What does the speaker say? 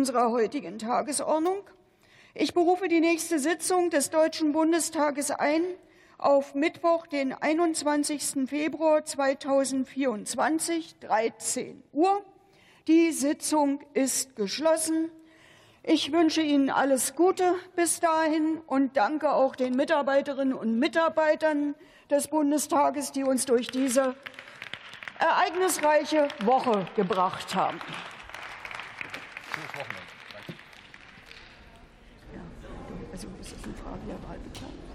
unserer heutigen Tagesordnung. Ich berufe die nächste Sitzung des Deutschen Bundestages ein auf Mittwoch, den 21. Februar 2024, 13 Uhr. Die Sitzung ist geschlossen. Ich wünsche Ihnen alles Gute bis dahin und danke auch den Mitarbeiterinnen und Mitarbeitern des Bundestages, die uns durch diese ereignisreiche Woche gebracht haben. Also, das ist eine Frage der Wahlbeteiligung.